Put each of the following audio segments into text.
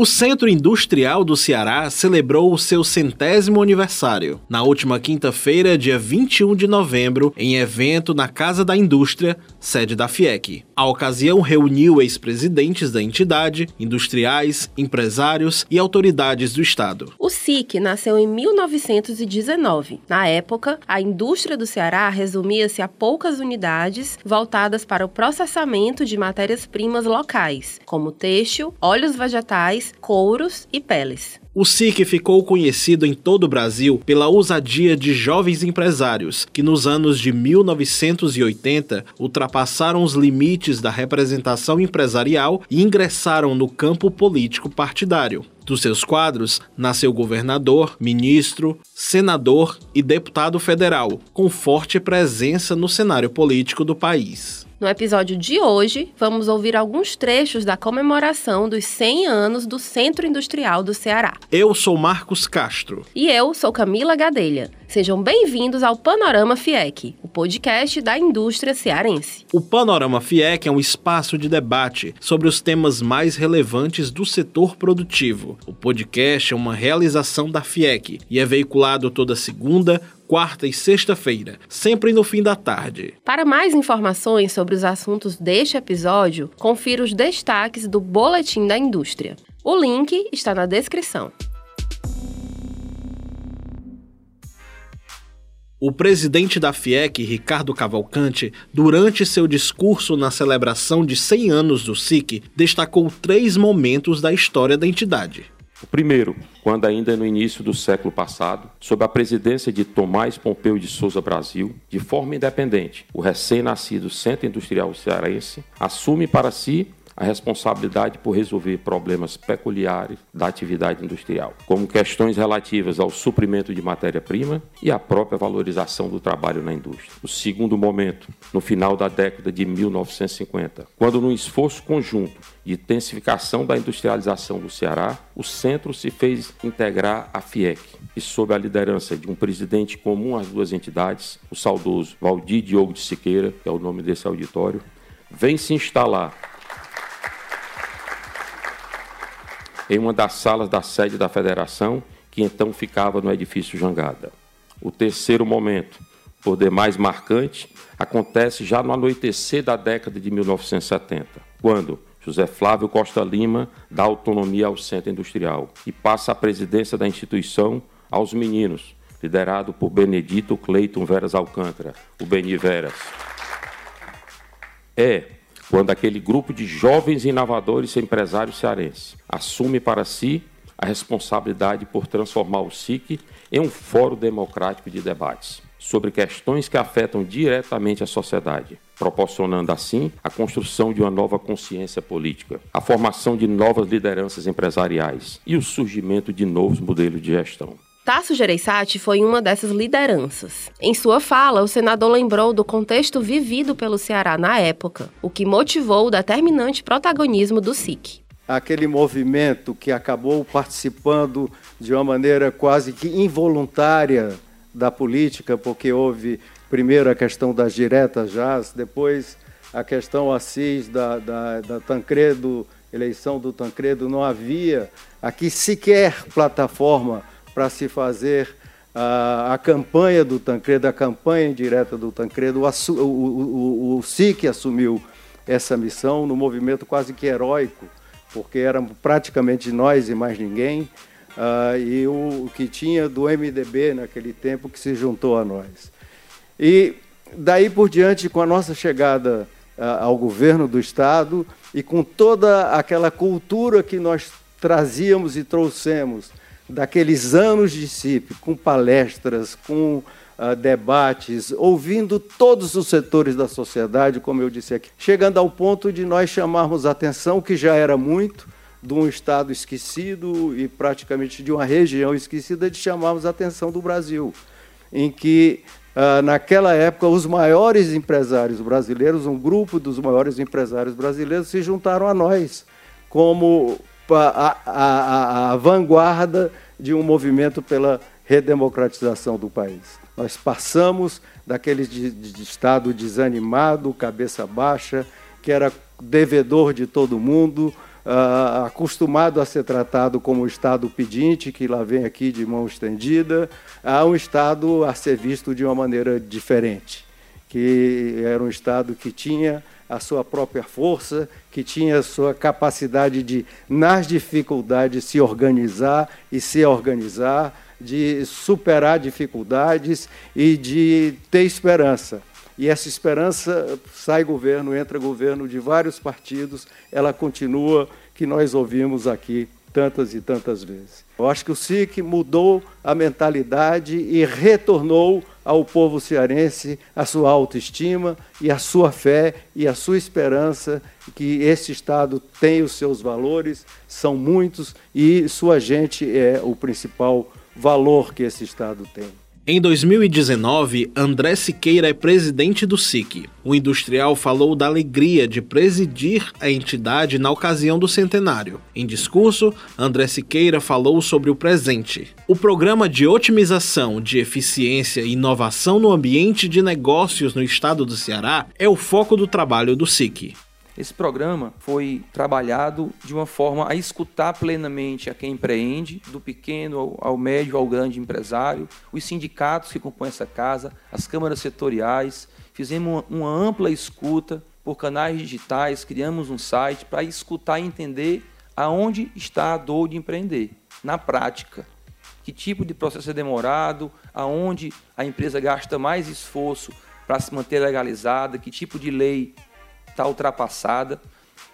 O Centro Industrial do Ceará celebrou o seu centésimo aniversário. Na última quinta-feira, dia 21 de novembro, em evento na Casa da Indústria, sede da FIEC. A ocasião reuniu ex-presidentes da entidade, industriais, empresários e autoridades do Estado. O SIC nasceu em 1919. Na época, a indústria do Ceará resumia-se a poucas unidades voltadas para o processamento de matérias-primas locais, como têxtil, óleos vegetais couros e peles. O SIC ficou conhecido em todo o Brasil pela ousadia de jovens empresários que, nos anos de 1980, ultrapassaram os limites da representação empresarial e ingressaram no campo político partidário. Dos seus quadros, nasceu governador, ministro, senador e deputado federal, com forte presença no cenário político do país. No episódio de hoje, vamos ouvir alguns trechos da comemoração dos 100 anos do Centro Industrial do Ceará. Eu sou Marcos Castro. E eu sou Camila Gadelha. Sejam bem-vindos ao Panorama FIEC, podcast da indústria cearense. O Panorama FIEC é um espaço de debate sobre os temas mais relevantes do setor produtivo. O podcast é uma realização da FIEC e é veiculado toda segunda, quarta e sexta-feira, sempre no fim da tarde. Para mais informações sobre os assuntos deste episódio, confira os destaques do Boletim da Indústria. O link está na descrição. O presidente da FIEC, Ricardo Cavalcante, durante seu discurso na celebração de 100 anos do SIC, destacou três momentos da história da entidade. O primeiro, quando ainda no início do século passado, sob a presidência de Tomás Pompeu de Souza Brasil, de forma independente, o recém-nascido Centro Industrial Cearense assume para si a responsabilidade por resolver problemas peculiares da atividade industrial, como questões relativas ao suprimento de matéria-prima e à própria valorização do trabalho na indústria. O segundo momento, no final da década de 1950, quando, num esforço conjunto de intensificação da industrialização do Ceará, o centro se fez integrar à FIEC e, sob a liderança de um presidente comum às duas entidades, o saudoso Valdir Diogo de Siqueira, que é o nome desse auditório, vem se instalar em uma das salas da sede da federação, que então ficava no edifício Jangada. O terceiro momento, por demais marcante, acontece já no anoitecer da década de 1970, quando José Flávio Costa Lima dá autonomia ao Centro Industrial e passa a presidência da instituição aos meninos, liderado por Benedito Cleiton Veras Alcântara, o Beni Veras. É quando aquele grupo de jovens inovadores e empresários cearenses assume para si a responsabilidade por transformar o SIC em um fórum democrático de debates sobre questões que afetam diretamente a sociedade, proporcionando assim a construção de uma nova consciência política, a formação de novas lideranças empresariais e o surgimento de novos modelos de gestão. Tasso Gereissati foi uma dessas lideranças. Em sua fala, o senador lembrou do contexto vivido pelo Ceará na época, o que motivou o determinante protagonismo do SIC. Aquele movimento que acabou participando de uma maneira quase que involuntária da política, porque houve primeiro a questão das diretas já, depois a questão Assis da, da, da Tancredo, eleição do Tancredo, não havia aqui sequer plataforma para se fazer a, a, campanha do Tancredo, a campanha indireta do Tancredo. O, o, o, o SIC assumiu essa missão no movimento quase que heróico, porque éramos praticamente nós e mais ninguém, uh, e o, o, que tinha do MDB naquele tempo que se juntou a nós. E daí por diante, com a nossa chegada uh, ao governo do Estado e com toda aquela cultura que nós trazíamos e trouxemos daqueles anos de CIP, com palestras, com uh, debates, ouvindo todos os setores da sociedade, como eu disse aqui, chegando ao ponto de nós chamarmos a atenção, que já era muito, de um Estado esquecido e praticamente de uma região esquecida, de chamarmos a atenção do Brasil, em que, uh, naquela época, os maiores empresários brasileiros, um grupo dos maiores empresários brasileiros, se juntaram a nós como a, a, a, vanguarda de um movimento pela redemocratização do país. Nós passamos daquele de, de estado desanimado, cabeça baixa, que era devedor de todo mundo, uh, acostumado a ser tratado como Estado pedinte, que lá vem aqui de mão estendida, a um Estado a ser visto de uma maneira diferente, que era um Estado que tinha a sua própria força, que tinha a sua capacidade de, nas dificuldades, se organizar e se organizar, de superar dificuldades e de ter esperança. E essa esperança sai governo, entra governo de vários partidos, ela continua, que nós ouvimos aqui tantas e tantas vezes. Eu acho que o SIC mudou a mentalidade e retornou ao povo cearense a sua autoestima e a sua fé e a sua esperança que esse Estado tem os seus valores, são muitos, e sua gente é o principal valor que esse Estado tem. Em 2019, André Siqueira é presidente do SIC. O industrial falou da alegria de presidir a entidade na ocasião do centenário. Em discurso, André Siqueira falou sobre o presente. O programa de otimização de eficiência e inovação no ambiente de negócios no estado do Ceará é o foco do trabalho do SIC. Esse programa foi trabalhado de uma forma a escutar plenamente a quem empreende, do pequeno ao, ao médio ao grande empresário, os sindicatos que compõem essa casa, as câmaras setoriais. Fizemos uma, uma ampla escuta por canais digitais, criamos um site para escutar e entender aonde está a dor de empreender, na prática. Que tipo de processo é demorado, aonde a empresa gasta mais esforço para se manter legalizada, que tipo de lei está ultrapassada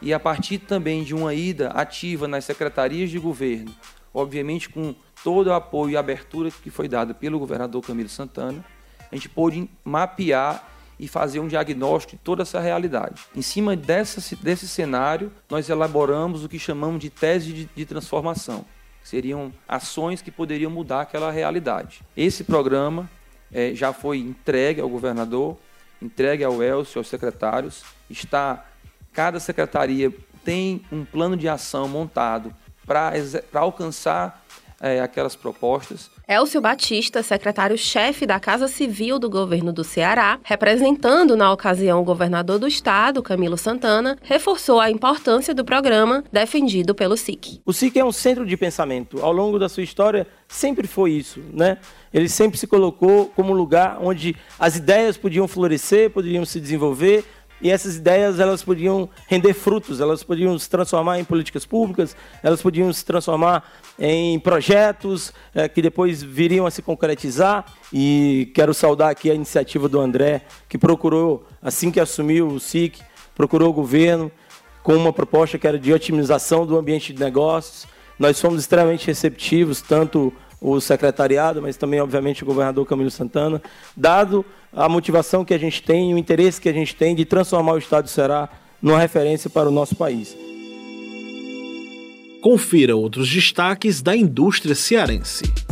e a partir também de uma ida ativa nas secretarias de governo, obviamente com todo o apoio e abertura que foi dada pelo governador Camilo Santana, a gente pôde mapear e fazer um diagnóstico de toda essa realidade. Em cima dessa, desse cenário, nós elaboramos o que chamamos de tese de, de transformação. Seriam ações que poderiam mudar aquela realidade. Esse programa é, já foi entregue ao governador, entregue ao Elcio, aos secretários. Está cada secretaria tem um plano de ação montado para alcançar é, aquelas propostas. Elcio Batista, secretário-chefe da Casa Civil do governo do Ceará, representando na ocasião o governador do estado, Camilo Santana, reforçou a importância do programa defendido pelo SIC. O SIC é um centro de pensamento. Ao longo da sua história, sempre foi isso, né? Ele sempre se colocou como um lugar onde as ideias podiam florescer, poderiam se desenvolver, e essas ideias elas podiam render frutos, elas podiam se transformar em políticas públicas, elas podiam se transformar em projetos é, que depois viriam a se concretizar. E quero saudar aqui a iniciativa do André, que procurou, assim que assumiu o SIC, procurou o governo com uma proposta que era de otimização do ambiente de negócios. Nós fomos extremamente receptivos, tanto o secretariado, mas também, obviamente, o governador Camilo Santana, dado a motivação que a gente tem, o interesse que a gente tem de transformar o Estado do Ceará numa referência para o nosso país. Confira outros destaques da indústria cearense.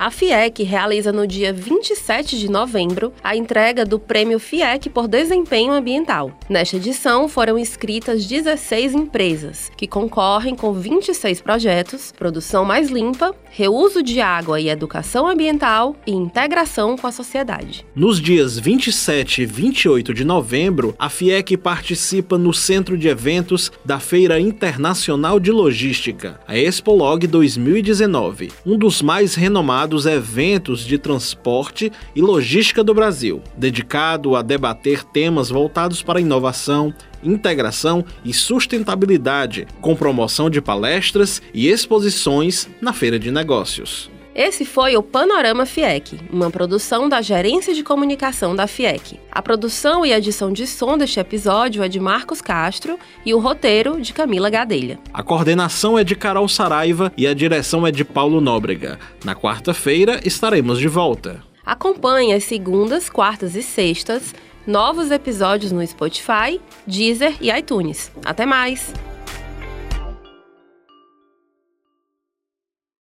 A FIEC realiza no dia 27 de novembro a entrega do Prêmio FIEC por Desempenho Ambiental. Nesta edição foram inscritas 16 empresas, que concorrem com 26 projetos, produção mais limpa, reuso de água e educação ambiental e integração com a sociedade. Nos dias 27 e 28 de novembro, a FIEC participa no centro de eventos da Feira Internacional de Logística, a Expolog 2019, um dos mais renomados dos eventos de transporte e logística do Brasil, dedicado a debater temas voltados para inovação, integração e sustentabilidade, com promoção de palestras e exposições na feira de negócios. Esse foi o Panorama FIEC, uma produção da Gerência de Comunicação da FIEC. A produção e edição de som deste episódio é de Marcos Castro e o roteiro de Camila Gadelha. A coordenação é de Carol Saraiva e a direção é de Paulo Nóbrega. Na quarta-feira estaremos de volta. Acompanhe as segundas, quartas e sextas novos episódios no Spotify, Deezer e iTunes. Até mais!